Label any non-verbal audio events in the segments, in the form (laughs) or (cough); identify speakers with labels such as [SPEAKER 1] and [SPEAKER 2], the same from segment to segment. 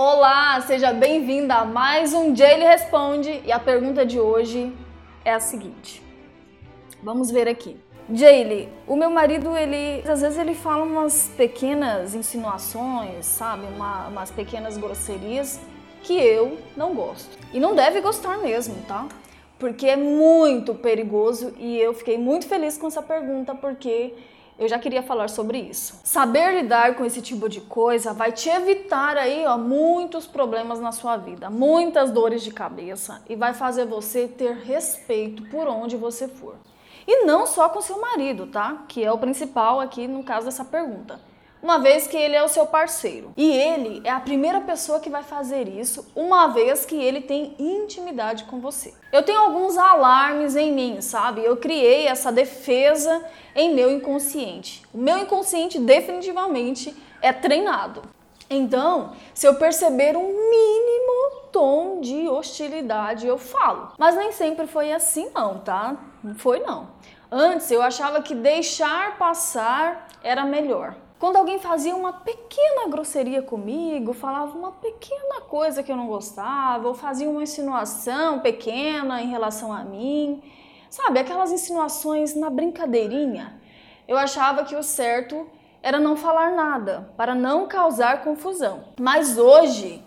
[SPEAKER 1] Olá, seja bem-vinda a mais um Jaylee Responde e a pergunta de hoje é a seguinte. Vamos ver aqui. Jaylee, o meu marido, ele às vezes ele fala umas pequenas insinuações, sabe, Uma, umas pequenas grosserias que eu não gosto. E não deve gostar mesmo, tá? Porque é muito perigoso e eu fiquei muito feliz com essa pergunta porque eu já queria falar sobre isso. Saber lidar com esse tipo de coisa vai te evitar aí, ó, muitos problemas na sua vida, muitas dores de cabeça e vai fazer você ter respeito por onde você for. E não só com seu marido, tá? Que é o principal aqui no caso dessa pergunta uma vez que ele é o seu parceiro. E ele é a primeira pessoa que vai fazer isso, uma vez que ele tem intimidade com você. Eu tenho alguns alarmes em mim, sabe? Eu criei essa defesa em meu inconsciente. O meu inconsciente definitivamente é treinado. Então, se eu perceber um mínimo tom de hostilidade, eu falo. Mas nem sempre foi assim não, tá? Não foi não. Antes eu achava que deixar passar era melhor. Quando alguém fazia uma pequena grosseria comigo, falava uma pequena coisa que eu não gostava, ou fazia uma insinuação pequena em relação a mim, sabe, aquelas insinuações na brincadeirinha, eu achava que o certo era não falar nada, para não causar confusão. Mas hoje,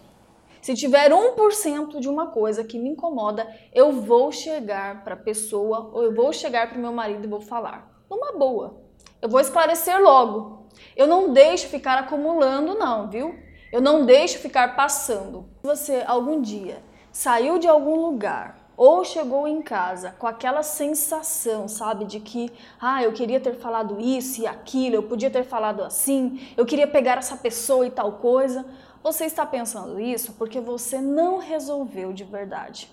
[SPEAKER 1] se tiver 1% de uma coisa que me incomoda, eu vou chegar para a pessoa ou eu vou chegar para o meu marido e vou falar. Numa boa. Eu vou esclarecer logo. Eu não deixo ficar acumulando, não, viu? Eu não deixo ficar passando. Se você algum dia saiu de algum lugar ou chegou em casa com aquela sensação, sabe, de que, ah, eu queria ter falado isso e aquilo, eu podia ter falado assim, eu queria pegar essa pessoa e tal coisa, você está pensando isso porque você não resolveu de verdade.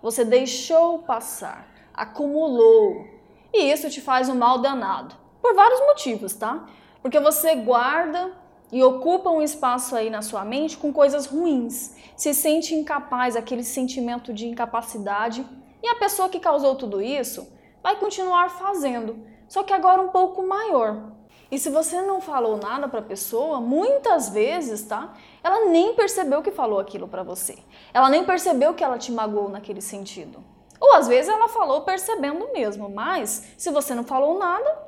[SPEAKER 1] Você deixou passar, acumulou, e isso te faz um mal danado. Por vários motivos, tá? Porque você guarda e ocupa um espaço aí na sua mente com coisas ruins. Se sente incapaz, aquele sentimento de incapacidade. E a pessoa que causou tudo isso vai continuar fazendo, só que agora um pouco maior. E se você não falou nada para a pessoa, muitas vezes, tá? Ela nem percebeu que falou aquilo para você. Ela nem percebeu que ela te magoou naquele sentido. Ou às vezes ela falou percebendo mesmo, mas se você não falou nada,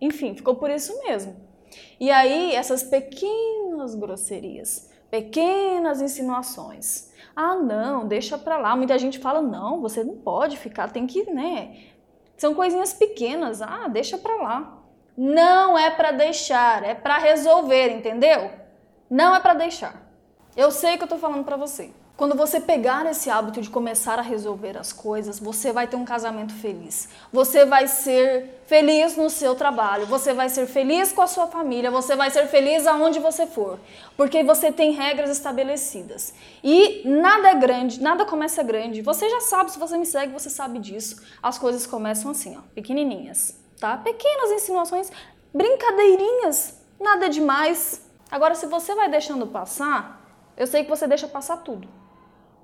[SPEAKER 1] enfim, ficou por isso mesmo. E aí, essas pequenas grosserias, pequenas insinuações. Ah, não, deixa pra lá. Muita gente fala, não, você não pode ficar, tem que, né? São coisinhas pequenas. Ah, deixa pra lá. Não é para deixar, é para resolver, entendeu? Não é para deixar. Eu sei que eu tô falando para você. Quando você pegar esse hábito de começar a resolver as coisas, você vai ter um casamento feliz. Você vai ser feliz no seu trabalho, você vai ser feliz com a sua família, você vai ser feliz aonde você for, porque você tem regras estabelecidas. E nada é grande, nada começa grande. Você já sabe, se você me segue, você sabe disso. As coisas começam assim, ó, pequenininhas, tá? Pequenas insinuações, brincadeirinhas, nada demais. Agora, se você vai deixando passar, eu sei que você deixa passar tudo.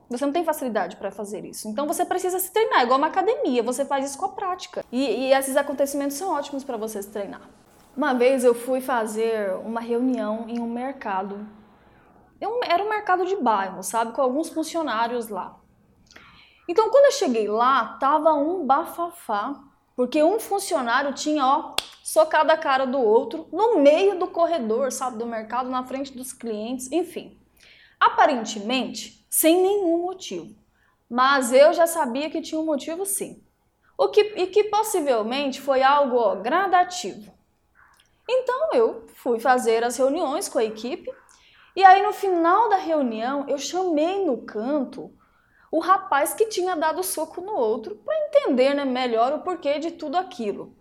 [SPEAKER 1] Você não tem facilidade para fazer isso. Então você precisa se treinar, igual uma academia, você faz isso com a prática. E, e esses acontecimentos são ótimos para você se treinar. Uma vez eu fui fazer uma reunião em um mercado. Eu, era um mercado de bairro, sabe? Com alguns funcionários lá. Então quando eu cheguei lá, tava um bafafá, porque um funcionário tinha, ó, socado a cara do outro no meio do corredor, sabe, do mercado, na frente dos clientes, enfim. Aparentemente, sem nenhum motivo. Mas eu já sabia que tinha um motivo sim. O que, e que possivelmente foi algo gradativo. Então eu fui fazer as reuniões com a equipe e aí no final da reunião eu chamei no canto o rapaz que tinha dado soco no outro para entender né, melhor o porquê de tudo aquilo.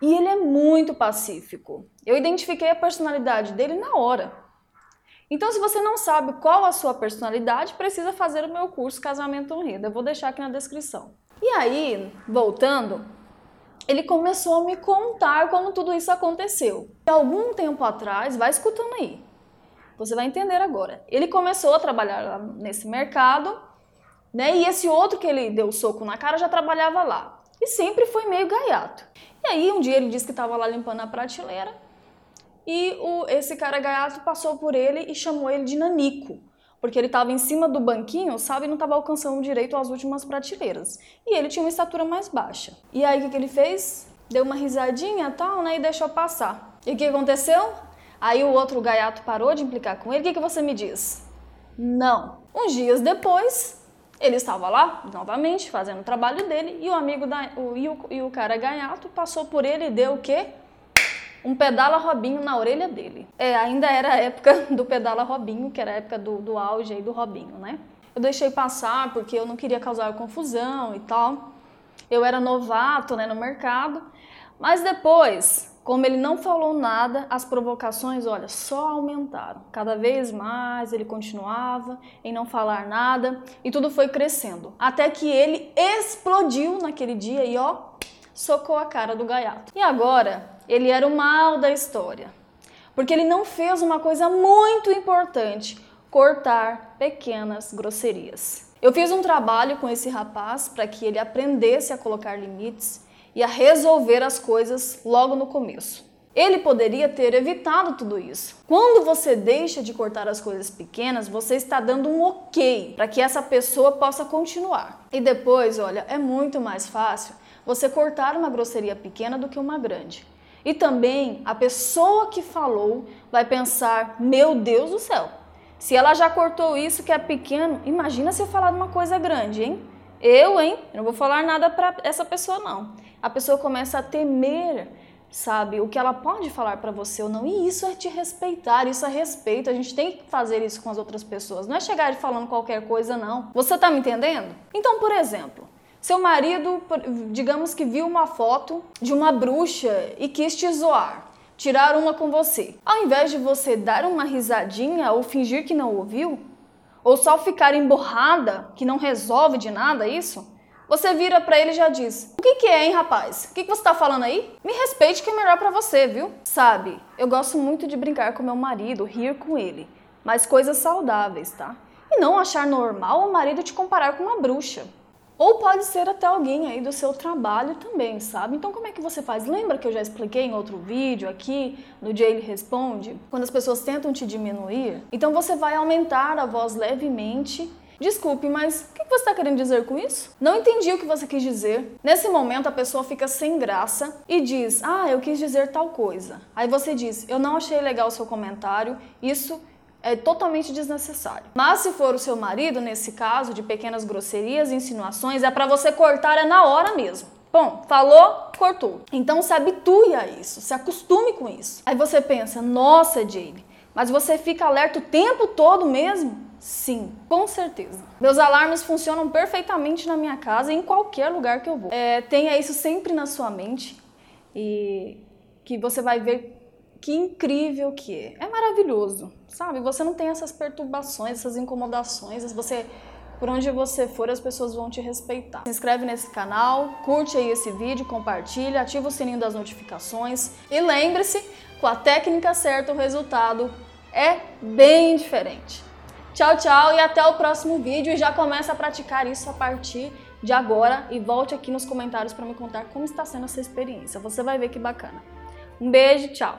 [SPEAKER 1] E ele é muito pacífico. Eu identifiquei a personalidade dele na hora. Então, se você não sabe qual a sua personalidade, precisa fazer o meu curso Casamento Unido. Eu vou deixar aqui na descrição. E aí, voltando, ele começou a me contar como tudo isso aconteceu. E algum tempo atrás, vai escutando aí, você vai entender agora. Ele começou a trabalhar nesse mercado, né? E esse outro que ele deu soco na cara já trabalhava lá. E sempre foi meio gaiato. E aí, um dia ele disse que estava lá limpando a prateleira e o, esse cara gaiato passou por ele e chamou ele de Nanico. porque ele estava em cima do banquinho, sabe, e não estava alcançando direito às últimas prateleiras. E ele tinha uma estatura mais baixa. E aí o que, que ele fez? Deu uma risadinha tal, né, e deixou passar. E o que aconteceu? Aí o outro gaiato parou de implicar com ele. O que, que você me diz? Não. Uns dias depois, ele estava lá, novamente, fazendo o trabalho dele, e o amigo da, o, e, o, e o cara gaiato passou por ele e deu o quê? Um pedala Robinho na orelha dele. É, ainda era a época (laughs) do pedala Robinho, que era a época do, do auge aí do Robinho, né? Eu deixei passar porque eu não queria causar confusão e tal. Eu era novato né, no mercado. Mas depois, como ele não falou nada, as provocações, olha, só aumentaram. Cada vez mais ele continuava em não falar nada e tudo foi crescendo. Até que ele explodiu naquele dia e ó, socou a cara do gaiato. E agora, ele era o mal da história. Porque ele não fez uma coisa muito importante: cortar pequenas grosserias. Eu fiz um trabalho com esse rapaz para que ele aprendesse a colocar limites e a resolver as coisas logo no começo. Ele poderia ter evitado tudo isso. Quando você deixa de cortar as coisas pequenas, você está dando um ok para que essa pessoa possa continuar. E depois, olha, é muito mais fácil você cortar uma grosseria pequena do que uma grande. E também a pessoa que falou vai pensar: meu Deus do céu, se ela já cortou isso que é pequeno, imagina se eu falar de uma coisa grande, hein? Eu, hein? Eu não vou falar nada para essa pessoa, não. A pessoa começa a temer, sabe, o que ela pode falar para você ou não. E isso é te respeitar, isso é respeito. A gente tem que fazer isso com as outras pessoas. Não é chegar falando qualquer coisa, não. Você tá me entendendo? Então, por exemplo, seu marido, digamos que viu uma foto de uma bruxa e quis te zoar, tirar uma com você. Ao invés de você dar uma risadinha ou fingir que não ouviu, ou só ficar emborrada, que não resolve de nada isso, você vira para ele e já diz: O que, que é, hein, rapaz? O que, que você tá falando aí? Me respeite que é melhor para você, viu? Sabe, eu gosto muito de brincar com meu marido, rir com ele, mas coisas saudáveis, tá? E não achar normal o marido te comparar com uma bruxa. Ou pode ser até alguém aí do seu trabalho também, sabe? Então como é que você faz? Lembra que eu já expliquei em outro vídeo aqui, no dia ele responde? Quando as pessoas tentam te diminuir, então você vai aumentar a voz levemente Desculpe, mas o que você está querendo dizer com isso? Não entendi o que você quis dizer. Nesse momento, a pessoa fica sem graça e diz: Ah, eu quis dizer tal coisa. Aí você diz: Eu não achei legal o seu comentário, isso é totalmente desnecessário. Mas se for o seu marido, nesse caso, de pequenas grosserias e insinuações, é para você cortar é na hora mesmo. Bom, falou, cortou. Então se habitue a isso, se acostume com isso. Aí você pensa, nossa, Jane, mas você fica alerta o tempo todo mesmo? Sim, com certeza. Meus alarmes funcionam perfeitamente na minha casa e em qualquer lugar que eu vou. É, tenha isso sempre na sua mente e que você vai ver que incrível que é. É maravilhoso, sabe? Você não tem essas perturbações, essas incomodações, você por onde você for, as pessoas vão te respeitar. Se inscreve nesse canal, curte aí esse vídeo, compartilha, ativa o sininho das notificações e lembre-se, com a técnica certa o resultado é bem diferente. Tchau, tchau e até o próximo vídeo e já começa a praticar isso a partir de agora e volte aqui nos comentários para me contar como está sendo essa experiência. Você vai ver que bacana. Um beijo, tchau!